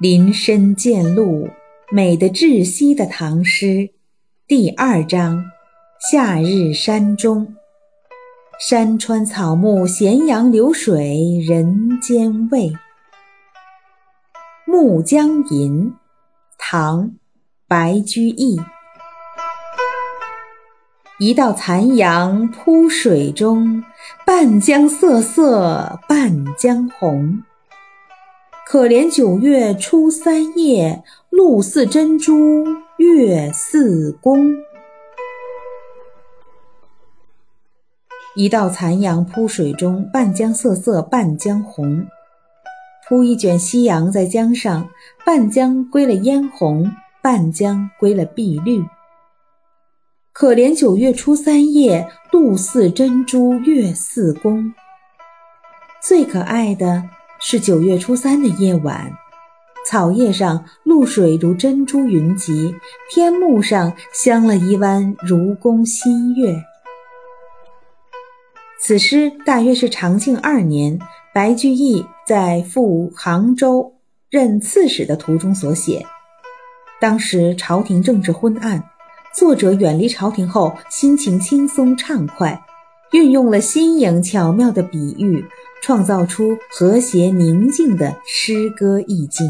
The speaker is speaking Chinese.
林深见鹿，美得窒息的唐诗，第二章：夏日山中。山川草木，咸阳流水人间味。《暮江吟》唐·白居易。一道残阳铺水中，半江瑟瑟半江红。可怜九月初三夜，露似真珠月似弓。一道残阳铺水中，半江瑟瑟半江红。铺一卷夕阳在江上，半江归了嫣红，半江归了碧绿。可怜九月初三夜，露似真珠月似弓。最可爱的是九月初三的夜晚，草叶上露水如珍珠云集，天幕上镶了一弯如弓新月。此诗大约是长庆二年白居易在赴杭州任刺史的途中所写。当时朝廷政治昏暗，作者远离朝廷后，心情轻松畅快，运用了新颖巧妙的比喻，创造出和谐宁静的诗歌意境。